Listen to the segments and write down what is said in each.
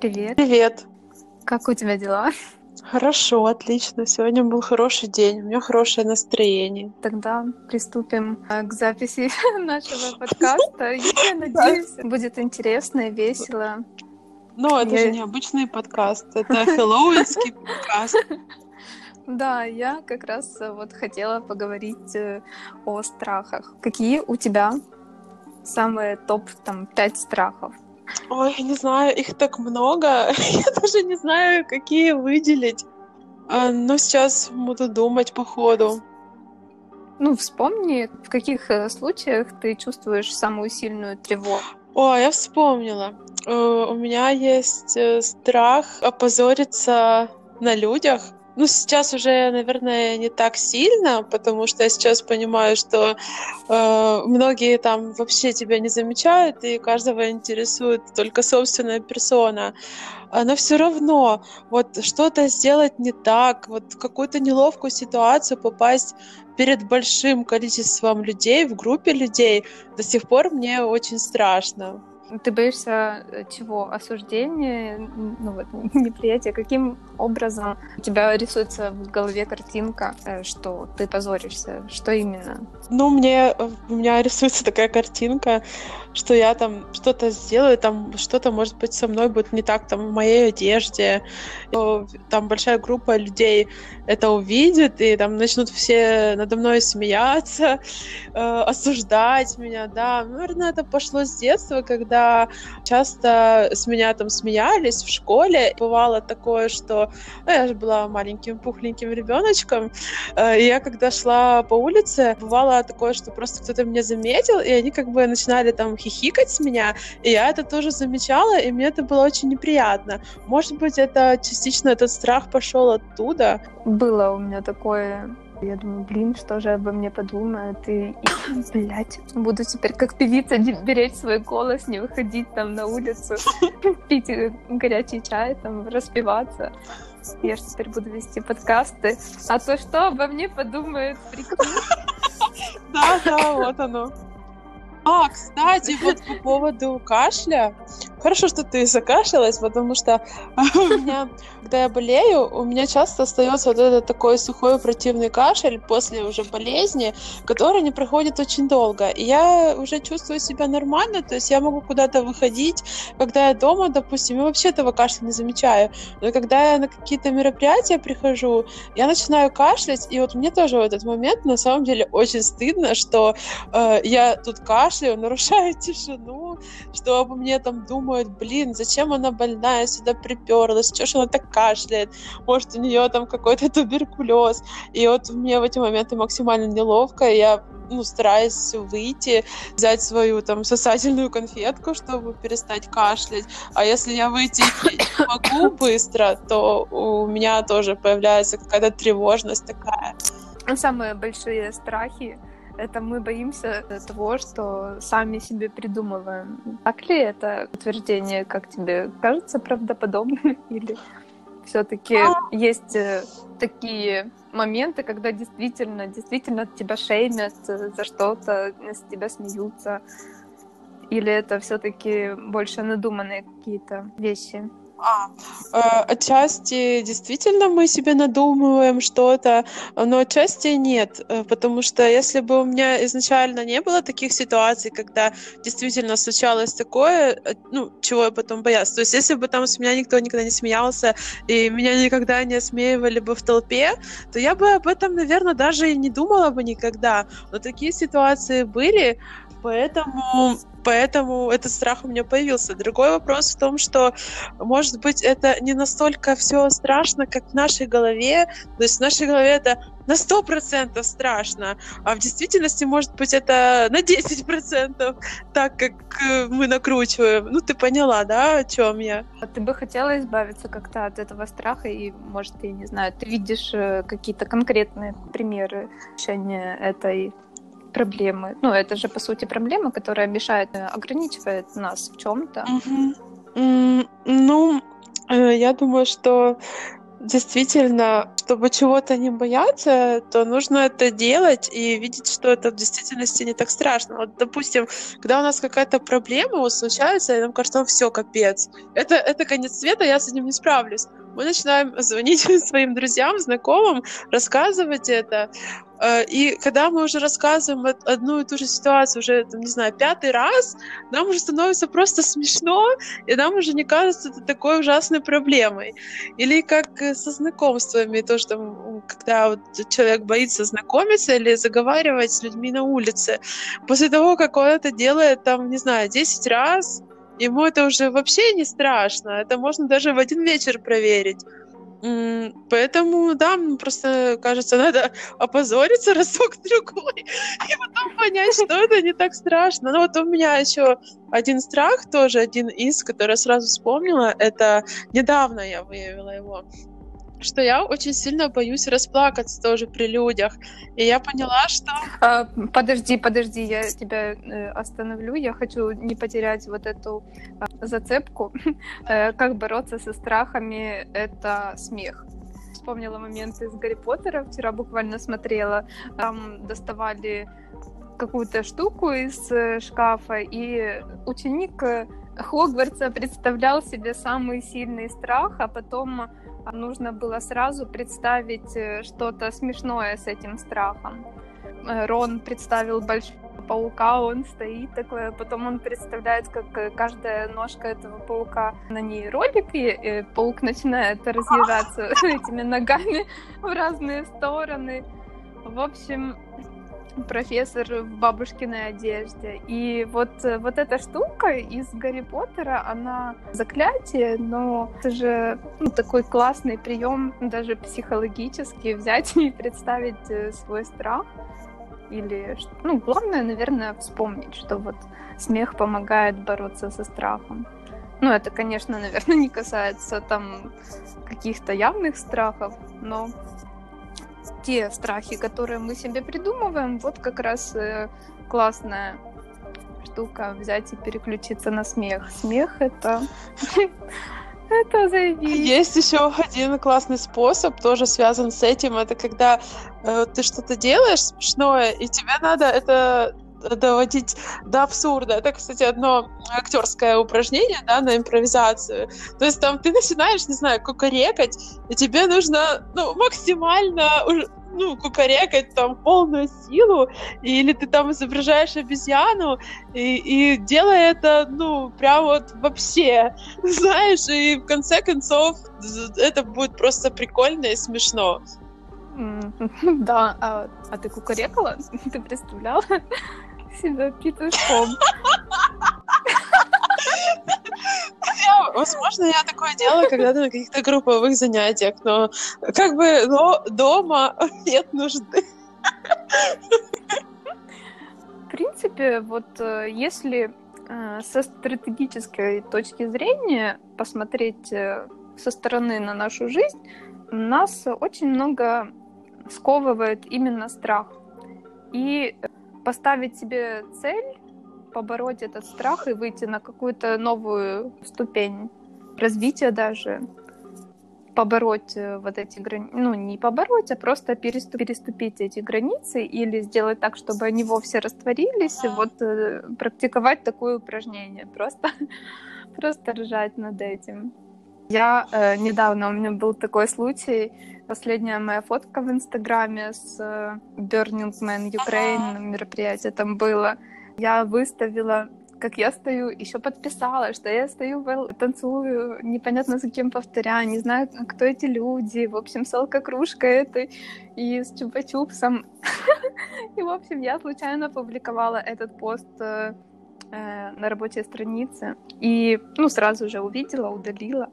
Привет. Привет. Как у тебя дела? Хорошо, отлично. Сегодня был хороший день, у меня хорошее настроение. Тогда приступим э, к записи нашего подкаста. Я надеюсь, будет интересно и весело. Но это же не обычный подкаст, это хэллоуинский подкаст. Да, я как раз э, вот хотела поговорить э, о страхах. Какие у тебя самые топ там пять страхов? Ой, не знаю, их так много. Я даже не знаю, какие выделить. А, но сейчас буду думать по ходу. Ну, вспомни, в каких э, случаях ты чувствуешь самую сильную тревогу. О, я вспомнила. Э, у меня есть э, страх опозориться на людях. Ну, сейчас уже, наверное, не так сильно, потому что я сейчас понимаю, что э, многие там вообще тебя не замечают, и каждого интересует только собственная персона. Но все равно, вот что-то сделать не так, вот в какую-то неловкую ситуацию попасть перед большим количеством людей, в группе людей, до сих пор мне очень страшно. Ты боишься э, чего? Осуждения, ну вот, неприятия? Каким образом у тебя рисуется в голове картинка, э, что ты позоришься? Что именно? Ну, мне, э, у меня рисуется такая картинка, что я там что-то сделаю, там что-то, может быть, со мной будет не так, там, в моей одежде. Там большая группа людей это увидит, и там начнут все надо мной смеяться, э, осуждать меня, да. Наверное, это пошло с детства, когда часто с меня там смеялись в школе. Бывало такое, что ну, я же была маленьким пухленьким ребеночком, э, и я когда шла по улице, бывало такое, что просто кто-то меня заметил, и они как бы начинали там хихикать с меня, и я это тоже замечала, и мне это было очень неприятно. Может быть, это частично этот страх пошел оттуда было у меня такое. Я думаю, блин, что же обо мне подумают, и, и блядь, буду теперь как певица беречь свой голос, не выходить там на улицу, пить горячий чай, там, распеваться. Я же теперь буду вести подкасты. А то что обо мне подумают, прикинь? Да, да, вот оно. А, кстати, вот по поводу кашля. Хорошо, что ты закашлялась, потому что у меня, когда я болею, у меня часто остается вот этот такой сухой противный кашель после уже болезни, который не проходит очень долго. И я уже чувствую себя нормально, то есть я могу куда-то выходить, когда я дома, допустим, я вообще этого кашля не замечаю. Но когда я на какие-то мероприятия прихожу, я начинаю кашлять, и вот мне тоже в этот момент на самом деле очень стыдно, что э, я тут кашляю, нарушаю тишину, что обо мне там думают думают, блин, зачем она больная сюда приперлась, что ж она так кашляет, может, у нее там какой-то туберкулез. И вот мне в эти моменты максимально неловко, и я ну, стараюсь выйти, взять свою там сосательную конфетку, чтобы перестать кашлять. А если я выйти не могу быстро, то у меня тоже появляется какая-то тревожность такая. Самые большие страхи это мы боимся того, что сами себе придумываем. Так ли это утверждение, как тебе кажется, правдоподобным? Или все-таки а... есть э, такие моменты, когда действительно, действительно тебя шеймят за что-то, с тебя смеются? Или это все-таки больше надуманные какие-то вещи? А, э, отчасти действительно мы себе надумываем что-то, но отчасти нет, э, потому что если бы у меня изначально не было таких ситуаций, когда действительно случалось такое, э, ну, чего я потом боялась, то есть если бы там с меня никто никогда не смеялся, и меня никогда не осмеивали бы в толпе, то я бы об этом, наверное, даже и не думала бы никогда. Но такие ситуации были, поэтому Поэтому этот страх у меня появился. Другой вопрос в том, что, может быть, это не настолько все страшно, как в нашей голове. То есть в нашей голове это на 100% страшно, а в действительности, может быть, это на 10%, так как э, мы накручиваем. Ну, ты поняла, да, о чем я? А ты бы хотела избавиться как-то от этого страха, и, может, ты, не знаю, ты видишь э, какие-то конкретные примеры решения этой проблемы. Ну, это же, по сути, проблема, которая мешает, э, ограничивает нас в чем-то. Mm-hmm. Mm, ну, э, я думаю, что действительно, чтобы чего-то не бояться, то нужно это делать и видеть, что это в действительности не так страшно. Вот, допустим, когда у нас какая-то проблема вот, случается, и нам кажется, все, капец. Это, это конец света, я с этим не справлюсь. Мы начинаем звонить своим друзьям, знакомым, рассказывать это. Э, и когда мы уже рассказываем одну и ту же ситуацию уже, там, не знаю, пятый раз, нам уже становится просто смешно, и нам уже не кажется это такой ужасной проблемой. Или как э, со знакомствами, то, что когда вот человек боится знакомиться или заговаривать с людьми на улице, после того, как он это делает, там, не знаю, 10 раз, ему это уже вообще не страшно. Это можно даже в один вечер проверить. Поэтому, да, просто, кажется, надо опозориться разок-другой и потом понять, что это не так страшно. Ну вот у меня еще один страх, тоже один из, который я сразу вспомнила, это недавно я выявила его что я очень сильно боюсь расплакаться тоже при людях. И я поняла, что... А, подожди, подожди, я тебя э, остановлю. Я хочу не потерять вот эту а, зацепку. Э, как бороться со страхами — это смех. Вспомнила моменты из Гарри Поттера. Вчера буквально смотрела. Там доставали какую-то штуку из э, шкафа, и ученик Хогвартса представлял себе самый сильный страх, а потом нужно было сразу представить э, что-то смешное с этим страхом. Э, Рон представил большого паука, он стоит такой, а потом он представляет, как э, каждая ножка этого паука на ней ролик, и паук начинает разъезжаться этими ногами в разные стороны. В общем, профессор в бабушкиной одежде. И вот, э, вот эта штука из Гарри Поттера, она заклятие, но это же ну, такой классный прием даже психологически взять и представить э, свой страх. Или, ну, главное, наверное, вспомнить, что вот смех помогает бороться со страхом. Ну, это, конечно, наверное, не касается там каких-то явных страхов, но те страхи, которые мы себе придумываем, вот как раз э, классная штука взять и переключиться на смех. Смех это это заебись. Есть еще один классный способ, тоже связан с этим. Это когда э, ты что-то делаешь смешное, и тебе надо это доводить до абсурда. Это, кстати, одно актерское упражнение, да, на импровизацию. То есть там ты начинаешь, не знаю, кукарекать, и тебе нужно, ну, максимально ну, кукарекать там полную силу, или ты там изображаешь обезьяну, и, и делай это, ну, прям вот вообще, знаешь, и в конце концов это будет просто прикольно и смешно. Да, а, а ты кукарекала? Ты представляла? Себя петушком. возможно, я такое делаю когда-то на каких-то групповых занятиях, но как бы но дома нет нужды. В принципе, вот э, если э, со стратегической точки зрения посмотреть э, со стороны на нашу жизнь, нас очень много сковывает именно страх. И поставить себе цель, побороть этот страх и выйти на какую-то новую ступень развития даже, побороть э, вот эти границы, ну не побороть, а просто переступ, переступить эти границы или сделать так, чтобы они вовсе растворились, и вот э, практиковать такое упражнение, просто, просто ржать над этим. Я э, недавно, у меня был такой случай, последняя моя фотка в Инстаграме с э, Burning Man Ukraine мероприятие там было. Я выставила как я стою, еще подписала, что я стою, танцую, непонятно за кем повторяю, не знаю, кто эти люди, в общем, с алкокружкой этой и с чупа-чупсом. И, в общем, я случайно опубликовала этот пост э, на рабочей странице. И, ну, сразу же увидела, удалила.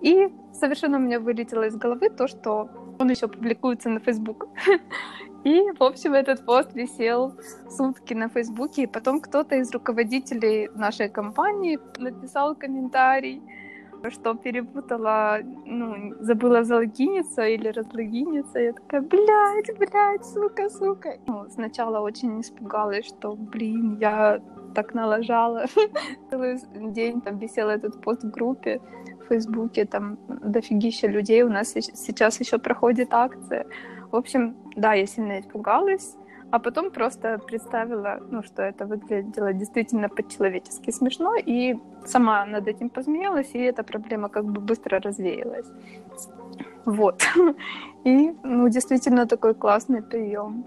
И совершенно у меня вылетело из головы то, что он еще публикуется на Facebook. И, в общем, этот пост висел сутки на Фейсбуке, и потом кто-то из руководителей нашей компании написал комментарий, что перепутала, ну, забыла залогиниться или разлогиниться. Я такая, блядь, блядь, сука, сука. Ну, сначала очень испугалась, что, блин, я так налажала. Целый день там висел этот пост в группе в Фейсбуке, там дофигища людей. У нас сейчас еще проходит акция. В общем, да, я сильно испугалась, а потом просто представила, ну, что это выглядело действительно по-человечески смешно, и сама над этим посмеялась, и эта проблема как бы быстро развеялась. Вот. И, ну, действительно такой классный прием.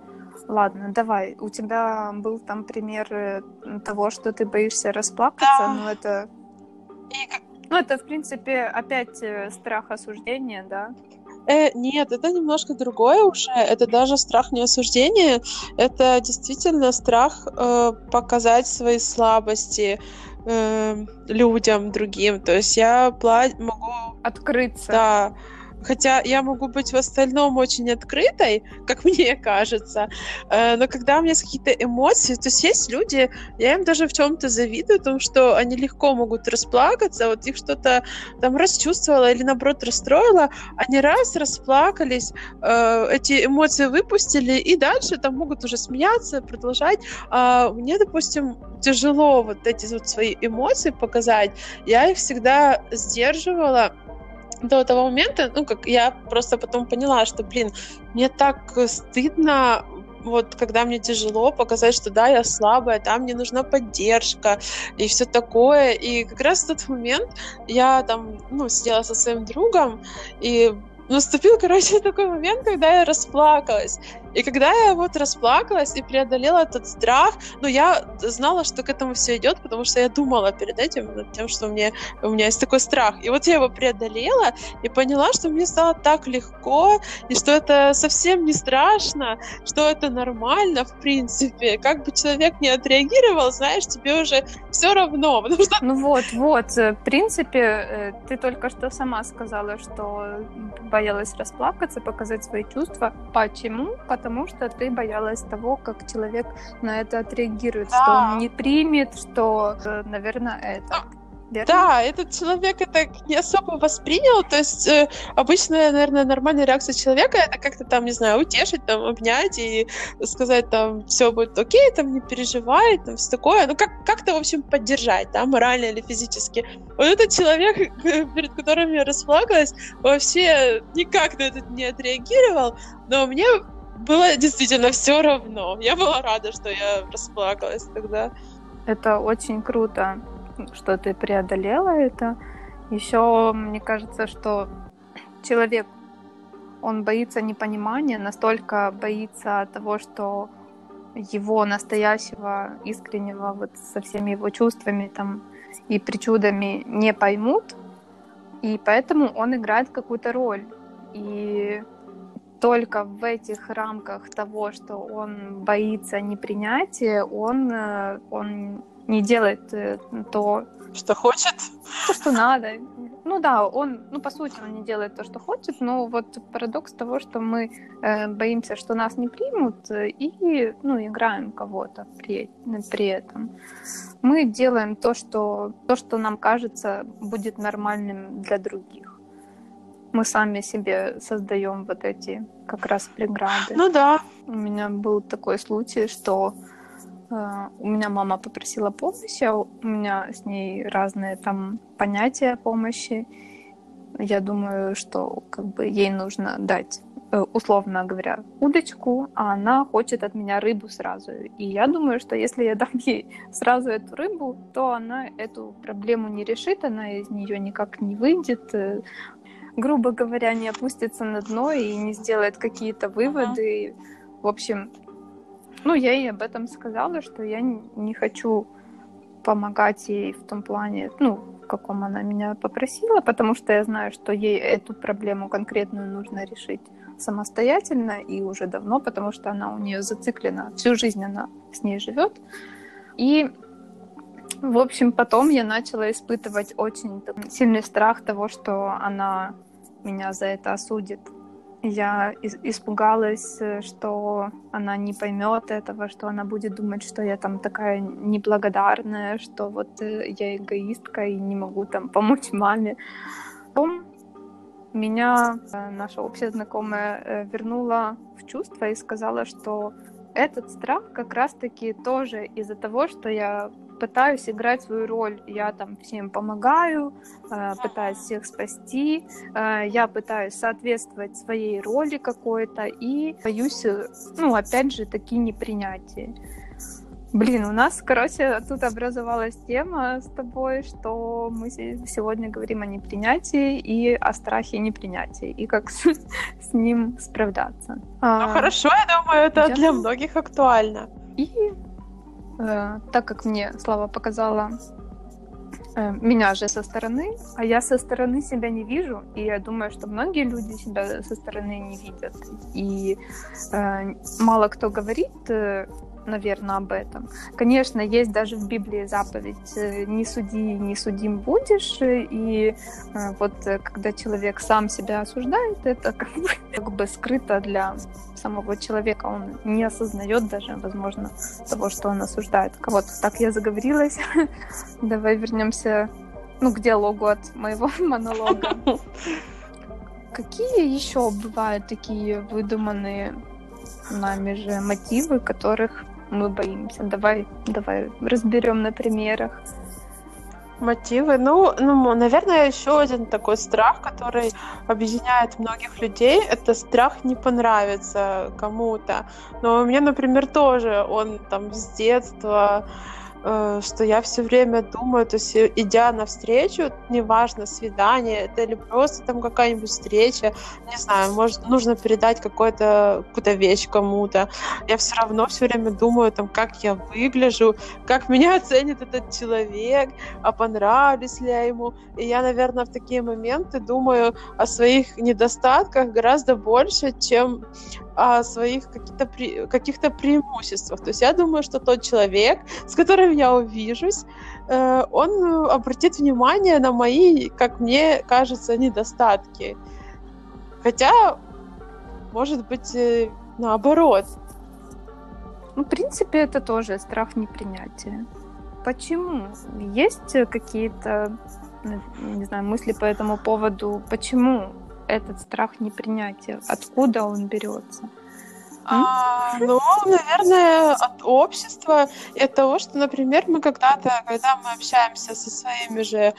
Ладно, давай. У тебя был там пример э, того, что ты боишься расплакаться, да. но это... Ну, это, в принципе, опять э, страх осуждения, да? Э, нет, это немножко другое уже. Это даже страх не осуждения. Это действительно страх э, показать свои слабости э, людям другим. То есть я пла- могу... Открыться. Да Хотя я могу быть в остальном очень открытой, как мне кажется, э, но когда у меня какие-то эмоции, то есть есть люди, я им даже в чем-то завидую, потому что они легко могут расплакаться, вот их что-то там расчувствовало или наоборот расстроило, они раз расплакались, э, эти эмоции выпустили, и дальше там могут уже смеяться, продолжать. А мне, допустим, тяжело вот эти вот свои эмоции показать. Я их всегда сдерживала, до того момента, ну, как я просто потом поняла, что, блин, мне так стыдно вот когда мне тяжело показать, что да, я слабая, там мне нужна поддержка и все такое. И как раз в тот момент я там, ну, сидела со своим другом, и наступил, короче, такой момент, когда я расплакалась. И когда я вот расплакалась и преодолела этот страх, ну, я знала, что к этому все идет, потому что я думала перед этим, над тем, что мне, у меня есть такой страх. И вот я его преодолела и поняла, что мне стало так легко, и что это совсем не страшно, что это нормально, в принципе. Как бы человек не отреагировал, знаешь, тебе уже все равно. Потому что... Ну вот, вот, э, в принципе, э, ты только что сама сказала, что боялась расплакаться, показать свои чувства. Почему? потому что ты боялась того, как человек на это отреагирует, да. что он не примет, что, э, наверное, это. Верно? Да, этот человек это не особо воспринял. То есть э, обычная, наверное, нормальная реакция человека это как-то там, не знаю, утешить, там, обнять и сказать там все будет окей, там не переживай, там все такое. Ну как как-то в общем поддержать, да, морально или физически. Вот этот человек, перед которым я расплакалась, вообще никак на это не отреагировал, но мне было действительно все равно. Я была рада, что я расплакалась тогда. Это очень круто, что ты преодолела это. Еще мне кажется, что человек, он боится непонимания, настолько боится того, что его настоящего, искреннего, вот со всеми его чувствами там и причудами не поймут, и поэтому он играет какую-то роль. И только в этих рамках того, что он боится непринятия, он, э, он не делает э, то, что хочет, то, что надо. Ну да, он, ну по сути, он не делает то, что хочет, но вот парадокс того, что мы э, боимся, что нас не примут, э, и, ну, играем кого-то при, при этом. Мы делаем то, что, то, что нам кажется будет нормальным для других мы сами себе создаем вот эти как раз преграды. Ну да. У меня был такой случай, что э, у меня мама попросила помощи, а у меня с ней разные там понятия помощи. Я думаю, что как бы ей нужно дать э, условно говоря, удочку, а она хочет от меня рыбу сразу. И я думаю, что если я дам ей сразу эту рыбу, то она эту проблему не решит, она из нее никак не выйдет, э, грубо говоря, не опустится на дно и не сделает какие-то выводы. uh В общем, ну, я ей об этом сказала, что я не хочу помогать ей в том плане, ну, в каком она меня попросила, потому что я знаю, что ей эту проблему конкретную нужно решить самостоятельно и уже давно, потому что она у нее зациклена, всю жизнь она с ней живет. И в общем, потом я начала испытывать очень сильный страх того, что она меня за это осудит. Я испугалась, что она не поймет этого, что она будет думать, что я там такая неблагодарная, что вот э, я эгоистка и не могу там помочь маме. Потом меня э, наша общая знакомая э, вернула в чувство и сказала, что этот страх как раз-таки тоже из-за того, что я пытаюсь играть свою роль. Я там всем помогаю, э, пытаюсь всех спасти, э, я пытаюсь соответствовать своей роли какой-то и боюсь, э, ну, опять же, такие непринятия. Блин, у нас, короче, тут образовалась тема с тобой, что мы сегодня говорим о непринятии и о страхе непринятия, и как с, с ним справляться. Ну, хорошо, я думаю, это я... для многих актуально. И э, так как мне Слава показала э, меня же со стороны, а я со стороны себя не вижу, и я думаю, что многие люди себя со стороны не видят. И э, мало кто говорит э, наверное, об этом. Конечно, есть даже в Библии заповедь э, «не суди, не судим будешь», и э, вот э, когда человек сам себя осуждает, это как бы, как бы скрыто для самого человека, он не осознает даже, возможно, того, что он осуждает кого-то. Так я заговорилась. Давай вернемся ну, к диалогу от моего монолога. Какие еще бывают такие выдуманные нами же мотивы, которых мы боимся. Давай, давай разберем на примерах. Мотивы. Ну, ну, наверное, еще один такой страх, который объединяет многих людей, это страх не понравиться кому-то. Но у меня, например, тоже он там с детства что я все время думаю, то есть идя навстречу, неважно, свидание это или просто там какая-нибудь встреча, не знаю, может, нужно передать какую-то вещь кому-то, я все равно все время думаю, там, как я выгляжу, как меня оценит этот человек, а понравлюсь ли я ему. И я, наверное, в такие моменты думаю о своих недостатках гораздо больше, чем о своих каких-то пре- каких-то преимуществах. То есть я думаю, что тот человек, с которым я увижусь, э, он обратит внимание на мои, как мне кажется, недостатки. Хотя, может быть, э, наоборот. Ну, в принципе, это тоже страх непринятия. Почему? Есть какие-то, не знаю, мысли по этому поводу? Почему этот страх непринятия? Откуда он берется? А, ну, наверное, от общества и от того, что, например, мы когда-то, когда мы общаемся со своими же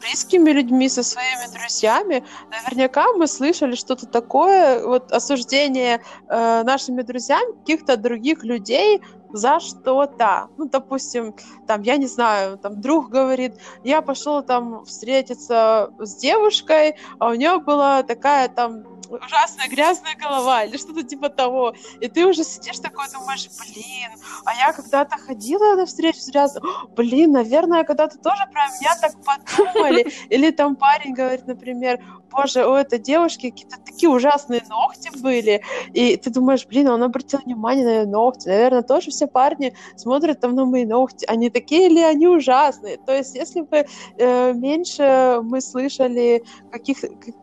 близкими людьми, со своими друзьями, наверняка мы слышали что-то такое, вот осуждение э, нашими друзьями каких-то других людей за что-то. Ну, допустим, там, я не знаю, там друг говорит, я пошел там встретиться с девушкой, а у нее была такая там ужасная грязная голова или что-то типа того. И ты уже сидишь такой, думаешь, блин, а я когда-то ходила на встречу с грязной, блин, наверное, когда-то тоже про меня так подумали. Или там парень говорит, например, боже, у этой девушки какие-то такие ужасные ногти были, и ты думаешь, блин, он обратил внимание на ее ногти, наверное, тоже все парни смотрят там на мои ногти, они такие ли они ужасные, то есть если бы э, меньше мы слышали каких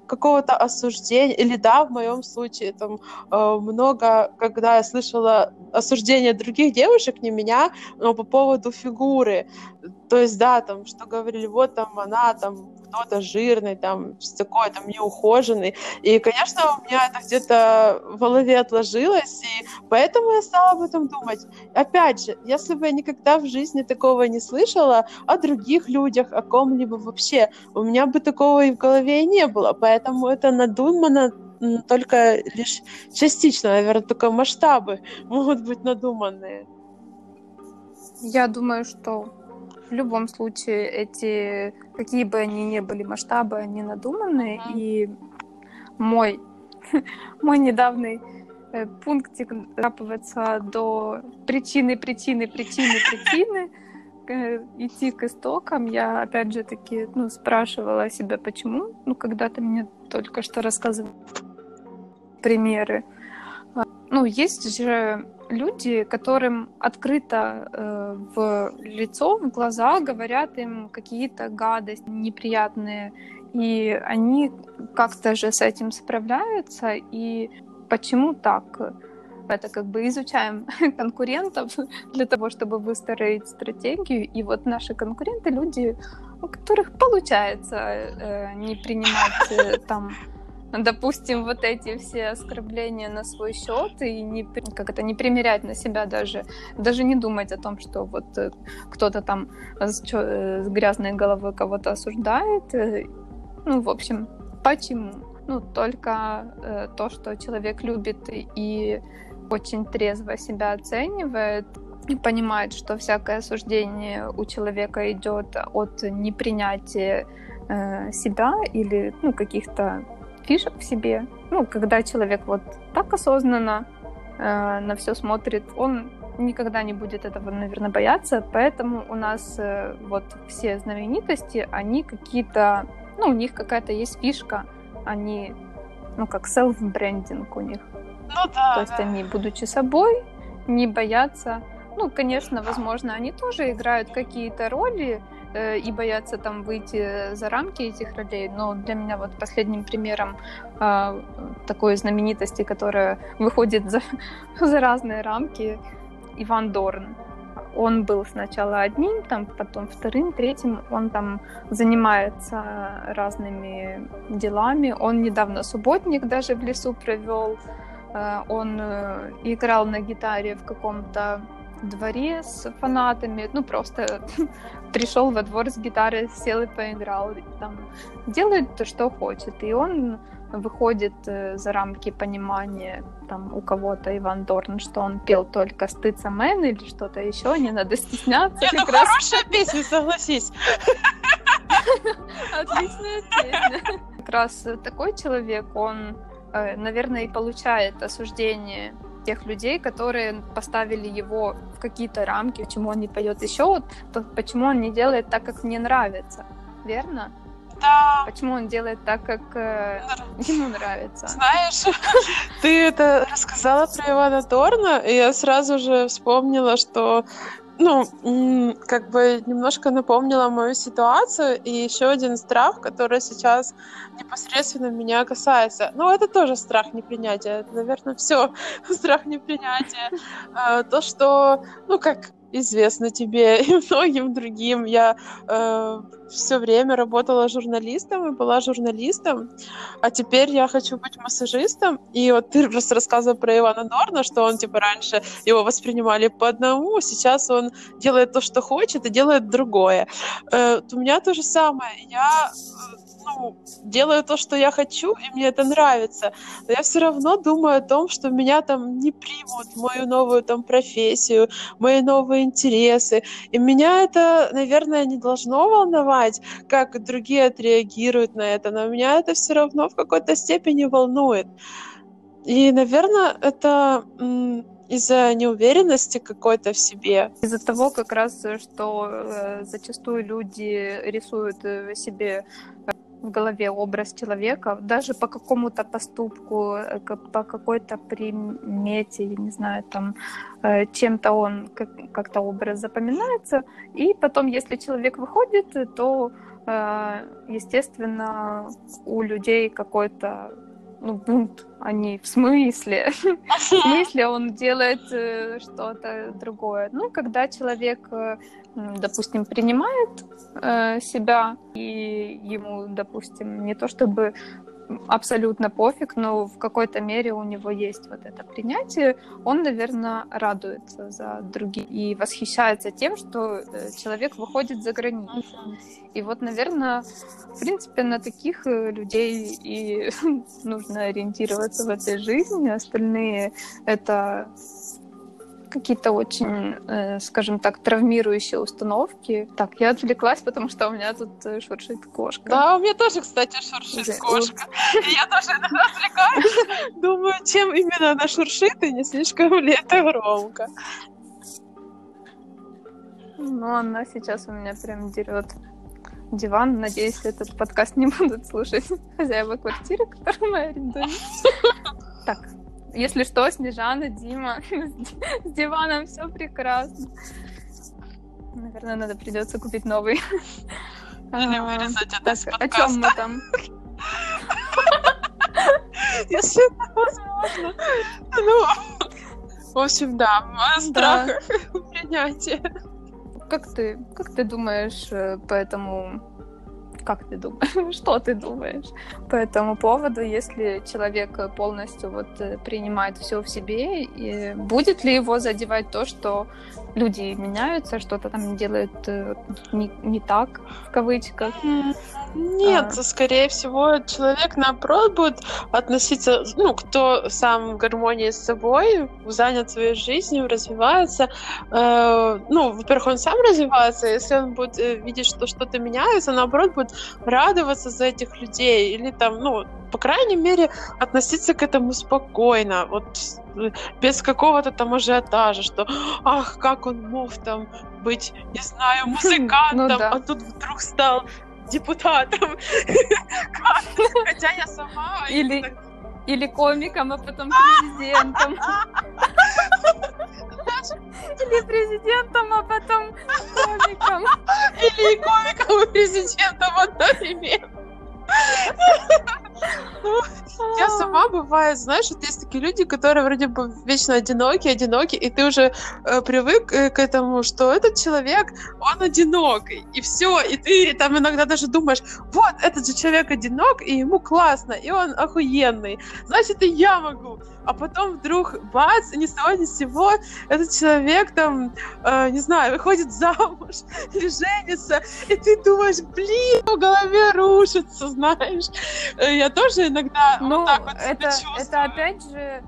какого-то осуждения, или да, в моем случае там э, много, когда я слышала осуждения других девушек, не меня, но по поводу фигуры, то есть да, там, что говорили, вот там она там кто-то жирный, там, такой там неухоженный. И, конечно, у меня это где-то в голове отложилось, и поэтому я стала об этом думать. Опять же, если бы я никогда в жизни такого не слышала о других людях, о ком-либо вообще, у меня бы такого и в голове не было. Поэтому это надумано только лишь частично, наверное, только масштабы могут быть надуманные. Я думаю, что в любом случае эти, какие бы они ни были масштабы, они надуманные. Mm-hmm. И мой, мой недавний э, пунктик докапываться до причины, причины, причины, причины, э, идти к истокам. Я, опять же таки, ну, спрашивала себя, почему. Ну, когда ты мне только что рассказывал примеры. А, ну, есть же люди, которым открыто э, в лицо, в глаза говорят им какие-то гадости неприятные, и они как-то же с этим справляются, и почему так? Это как бы изучаем конкурентов для того, чтобы выстроить стратегию, и вот наши конкуренты люди, у которых получается э, не принимать э, там допустим, вот эти все оскорбления на свой счет и не, как это, не примерять на себя даже, даже не думать о том, что вот э, кто-то там с, э, с грязной головой кого-то осуждает. Э, ну, в общем, почему? Ну, только э, то, что человек любит и очень трезво себя оценивает, и понимает, что всякое осуждение у человека идет от непринятия э, себя или ну, каких-то фишек в себе. Ну, когда человек вот так осознанно э, на все смотрит, он никогда не будет этого, наверное, бояться. Поэтому у нас э, вот все знаменитости, они какие-то, ну, у них какая-то есть фишка, они, ну, как селф-брендинг у них. Ну да. То есть да. они, будучи собой, не боятся. Ну, конечно, возможно, они тоже играют какие-то роли, Э, и боятся там выйти за рамки этих ролей. Но для меня вот последним примером э, такой знаменитости, которая выходит за, за разные рамки, Иван Дорн. Он был сначала одним, там, потом вторым, третьим. Он там занимается разными делами. Он недавно субботник даже в лесу провел. Э, он э, играл на гитаре в каком-то дворе с фанатами, ну просто пришел во двор с гитарой, сел и поиграл, там делает то, что хочет, и он выходит э, за рамки понимания там у кого-то Иван Дорн, что он пел только «Стыца Мэн» или что-то еще, не надо стесняться. Не, ну раз... хорошая песня, согласись. Отличная песня. Как раз такой человек, он, э, наверное, и получает осуждение тех людей, которые поставили его в какие-то рамки, почему он не поет еще, вот, то почему он не делает так, как мне нравится, верно? Да. Почему он делает так, как э, ему нравится? Знаешь, ты это рассказала про Ивана Торна, и я сразу же вспомнила, что ну, как бы немножко напомнила мою ситуацию и еще один страх, который сейчас непосредственно меня касается. Ну, это тоже страх непринятия. Это, наверное, все страх непринятия. А, то, что, ну, как известно тебе и многим другим. Я э, все время работала журналистом и была журналистом, а теперь я хочу быть массажистом. И вот ты просто рассказывал про Ивана Дорна, что он типа раньше его воспринимали по одному, сейчас он делает то, что хочет, и делает другое. Э, у меня то же самое. Я э, ну, делаю то, что я хочу, и мне это нравится, но я все равно думаю о том, что меня там не примут, мою новую там профессию, мои новые интересы, и меня это, наверное, не должно волновать, как другие отреагируют на это, но меня это все равно в какой-то степени волнует. И, наверное, это из-за неуверенности какой-то в себе. Из-за того, как раз, что э, зачастую люди рисуют э, себе в голове образ человека, даже по какому-то поступку, э, по какой-то примете, я не знаю, там, э, чем-то он как-то образ запоминается, и потом, если человек выходит, то, э, естественно, у людей какой-то ну, бунт, они в смысле? в смысле он делает что-то другое? Ну, когда человек допустим, принимает э, себя, и ему, допустим, не то чтобы абсолютно пофиг, но в какой-то мере у него есть вот это принятие, он, наверное, радуется за других и восхищается тем, что э, человек выходит за границу. И вот, наверное, в принципе, на таких э, людей и нужно ориентироваться в этой жизни. Остальные — это какие-то очень, э, скажем так, травмирующие установки. Так, я отвлеклась, потому что у меня тут э, шуршит кошка. Да, у меня тоже, кстати, шуршит кошка. Я тоже отвлекаюсь. Думаю, чем именно она шуршит, и не слишком ли это громко. Ну, она сейчас у меня прям дерет диван. Надеюсь, этот подкаст не будут слушать хозяева квартиры, которую мы арендуем. Так, если что, Снежана, Дима, с диваном все прекрасно. Наверное, надо придется купить новый. Или вырезать это из О чем мы там? Если возможно. Ну, в общем, да, о страхах принятия. Как ты, как ты думаешь э, по этому как ты думаешь? Что ты думаешь по этому поводу, если человек полностью вот э, принимает все в себе, и будет ли его задевать то, что люди меняются, что-то там делают э, не, не так, в кавычках? Нет, а... скорее всего, человек, наоборот, будет относиться, ну, кто сам в гармонии с собой, занят своей жизнью, развивается. Э, ну, во-первых, он сам развивается, если он будет э, видеть, что что-то меняется, наоборот, будет радоваться за этих людей или там, ну, по крайней мере, относиться к этому спокойно, вот э, без какого-то там ажиотажа, что ах, как он мог там быть, не знаю, музыкантом, ну, да. а тут вдруг стал депутатом. Хотя я сама... Или, или комиком, а потом президентом. Или президентом, а потом комиком. Или комиком, и президентом одновременно. Я сама бывает, знаешь, вот есть такие люди, которые вроде бы вечно одиноки, одиноки, и ты уже э, привык э, к этому, что этот человек, он одинокий, и все, и ты там иногда даже думаешь, вот, этот же человек одинок, и ему классно, и он охуенный, значит, и я могу. А потом вдруг, бац, ни с того ни с сего, этот человек там, э, не знаю, выходит замуж или женится, и ты думаешь, блин, в голове рушится, знаешь. Э, я тоже иногда ну, вот так вот это, это опять же,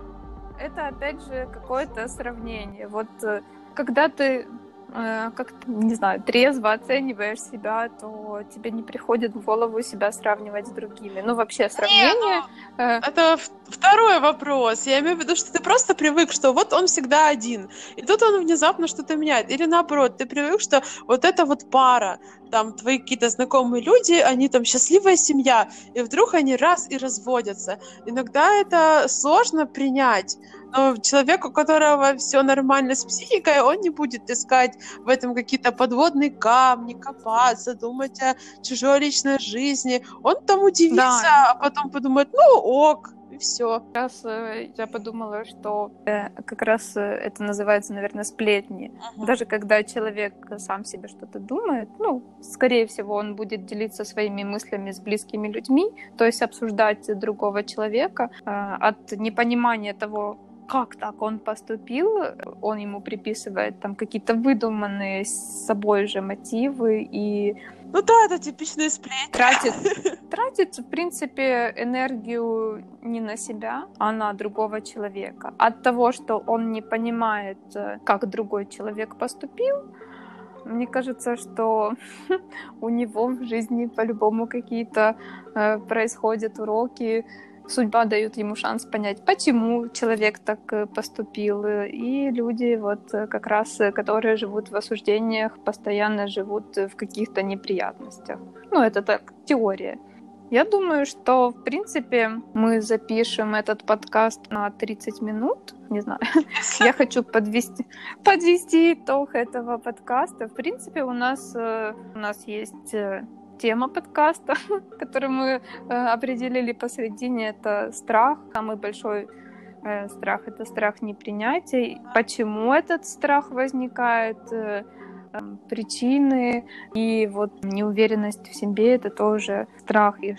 это опять же какое-то сравнение. Вот э, когда ты э, как не знаю, трезво оцениваешь себя, то тебе не приходит в голову себя сравнивать с другими. Ну, вообще, сравнение... Не, ну, э... Это второй вопрос. Я имею в виду, что ты просто привык, что вот он всегда один. И тут он внезапно что-то меняет. Или наоборот, ты привык, что вот эта вот пара, там твои какие-то знакомые люди, они там счастливая семья, и вдруг они раз и разводятся. Иногда это сложно принять, но человек, у которого все нормально с психикой, он не будет искать в этом какие-то подводные камни, копаться, думать о чужой личной жизни. Он там удивится, да. а потом подумает, ну ок, и все. Сейчас э, я подумала, что э, как раз э, это называется, наверное, сплетни. Uh-huh. Даже когда человек сам себе что-то думает, ну, скорее всего, он будет делиться своими мыслями с близкими людьми, то есть обсуждать другого человека э, от непонимания того, как так он поступил, он ему приписывает там какие-то выдуманные с собой же мотивы и ну да, это типичный сплетни. Тратит, тратит, в принципе, энергию не на себя, а на другого человека. От того, что он не понимает, э, как другой человек поступил, мне кажется, что у него в жизни по-любому какие-то э, происходят уроки, судьба дает ему шанс понять, почему человек так э, поступил. И люди, вот э, как раз, э, которые живут в осуждениях, постоянно живут в каких-то неприятностях. Ну, это так, теория. Я думаю, что, в принципе, мы запишем этот подкаст на 30 минут. Не знаю. Я хочу подвести, подвести итог этого подкаста. В принципе, у нас, у нас есть тема подкаста, которую мы э, определили посередине, это страх. Самый большой э, страх — это страх непринятия. Почему этот страх возникает? Э, причины и вот неуверенность в себе это тоже страх и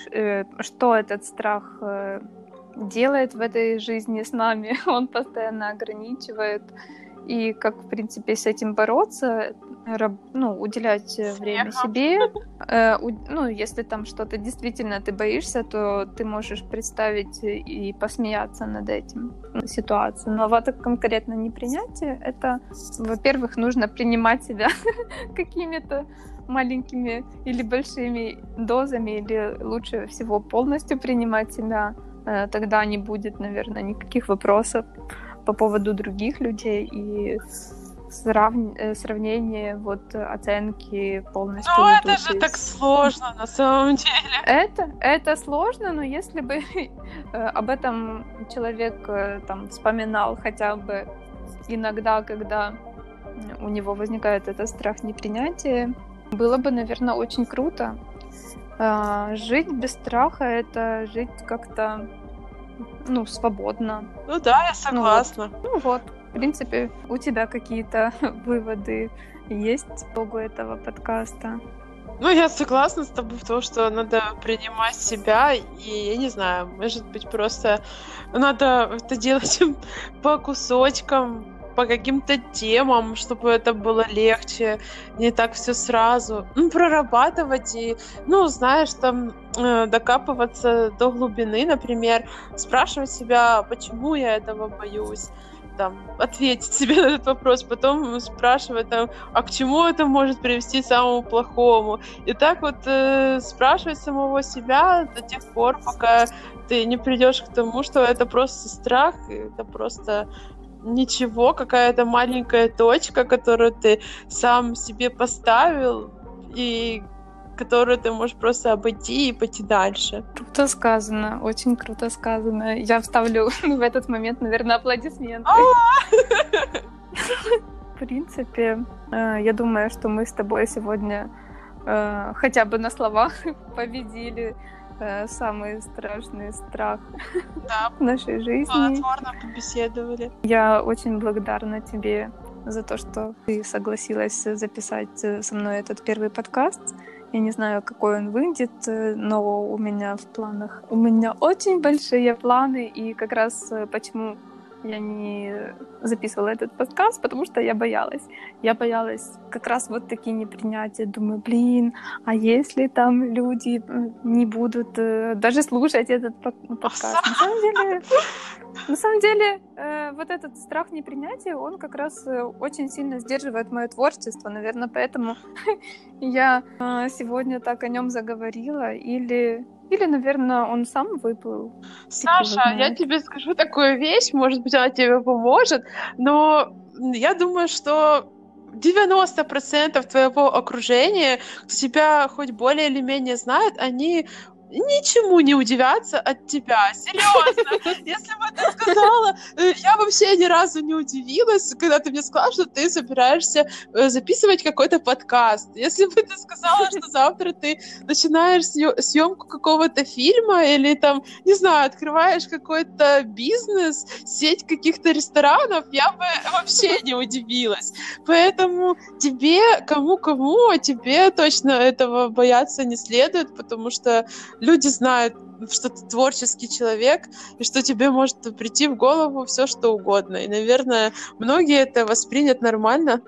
что этот страх делает в этой жизни с нами он постоянно ограничивает и как, в принципе, с этим бороться, ну, уделять э, время себе. Э, ну, если там что-то действительно ты боишься, то ты можешь представить и посмеяться над этим ну, ситуацией. Но вот конкретно непринятие, это, во-первых, нужно принимать себя какими-то маленькими или большими дозами, или лучше всего полностью принимать себя. Э, тогда не будет, наверное, никаких вопросов по поводу других людей и срав... Э, сравнение вот оценки полностью. Ну это же так сложно на самом деле. Это это сложно, но если бы э, об этом человек э, там вспоминал хотя бы иногда, когда у него возникает этот страх непринятия, было бы, наверное, очень круто. А, жить без страха это жить как-то ну, свободно. Ну да, я согласна. Ну вот, ну вот. в принципе, у тебя какие-то выводы есть по итогу этого подкаста? Ну, я согласна с тобой в том, что надо принимать себя, и, я не знаю, может быть, просто надо это делать по кусочкам, по каким-то темам, чтобы это было легче, не так все сразу. Ну, прорабатывать и, ну, знаешь, там э, докапываться до глубины, например, спрашивать себя, почему я этого боюсь там, ответить себе на этот вопрос, потом спрашивать, там, а к чему это может привести самому плохому. И так вот э, спрашивать самого себя до тех пор, пока ты не придешь к тому, что это просто страх, это просто ничего, какая-то маленькая точка, которую ты сам себе поставил, и которую ты можешь просто обойти и пойти дальше. Круто сказано, очень круто сказано. Я вставлю в этот момент, наверное, аплодисменты. В принципе, э, я думаю, что мы с тобой сегодня э, хотя бы на словах победили э, самый страшный страх да. в нашей жизни. Плодотворно побеседовали. Я очень благодарна тебе за то, что ты согласилась записать со мной этот первый подкаст. Я не знаю, какой он выйдет, э, но у меня в планах... У меня очень большие планы, и как раз э, почему я не записывала этот подкаст, потому что я боялась. Я боялась как раз вот такие непринятия. Думаю, блин, а если там люди не будут э, даже слушать этот подкаст? На самом деле, на самом деле э, вот этот страх непринятия, он как раз э, очень сильно сдерживает мое творчество. Наверное, поэтому я сегодня так о нем заговорила. Или или, наверное, он сам выплыл. Саша, я тебе скажу такую вещь, может быть, она тебе поможет, но я думаю, что 90% твоего окружения, тебя хоть более или менее знает, они ничему не удивятся от тебя. Серьезно. Если бы ты сказала, э, я вообще ни разу не удивилась, когда ты мне сказала, что ты собираешься э, записывать какой-то подкаст. Если бы ты сказала, что завтра ты начинаешь съемку какого-то фильма или там, не знаю, открываешь какой-то бизнес, сеть каких-то ресторанов, я бы вообще не удивилась. Поэтому тебе, кому-кому, а тебе точно этого бояться не следует, потому что люди знают, что ты творческий человек, и что тебе может прийти в голову все, что угодно. И, наверное, многие это воспринят нормально.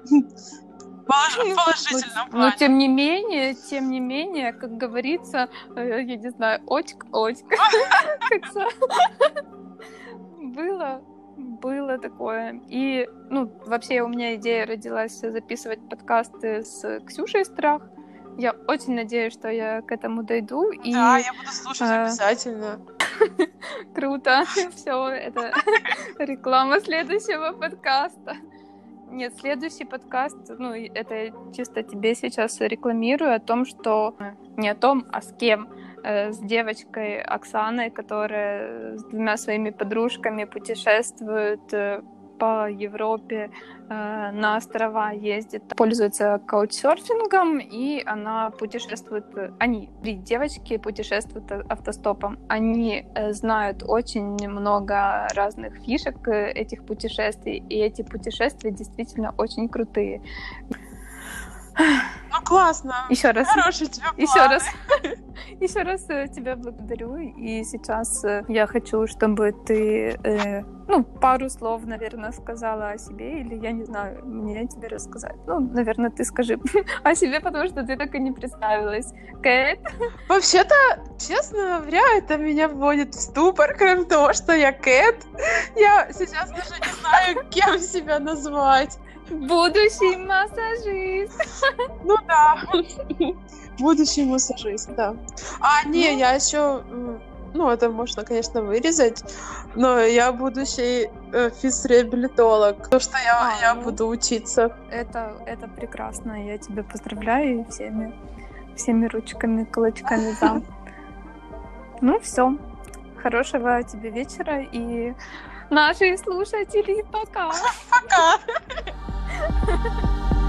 Положительно. Но тем не менее, тем не менее, как говорится, э, я не знаю, очк, очк. Было было такое. И, ну, вообще у меня идея родилась записывать подкасты с Ксюшей Страх. Я очень надеюсь, что я к этому дойду. И, да, я буду слушать а... обязательно. Круто. Все, это реклама следующего подкаста. Нет, следующий подкаст, ну, это чисто тебе сейчас рекламирую о том, что не о том, а с кем. Э, с девочкой Оксаной, которая с двумя своими подружками путешествует э, по Европе э, на острова ездит, пользуется каучсерфингом, и она путешествует, они, три девочки путешествуют автостопом. Они э, знают очень много разных фишек э, этих путешествий, и эти путешествия действительно очень крутые. Ну классно. Еще раз. Хороший тебе планы. Еще раз. Еще раз э, тебя благодарю. И сейчас э, я хочу, чтобы ты, э, ну, пару слов, наверное, сказала о себе, или я не знаю, мне тебе рассказать. Ну, наверное, ты скажи о себе, потому что ты так и не представилась. Кэт? Вообще-то, честно говоря, это меня вводит в ступор, кроме того, что я Кэт. Я сейчас даже не знаю, кем себя назвать. Будущий массажист. Ну да. Будущий массажист, да. А, не, ну... я еще... Ну, это можно, конечно, вырезать, но я будущий э, физреабилитолог, потому что я, а, я ну, буду учиться. Это, это прекрасно, я тебя поздравляю всеми, всеми ручками, кулачками за. Ну, все. Хорошего тебе вечера и наши слушатели, пока. Пока.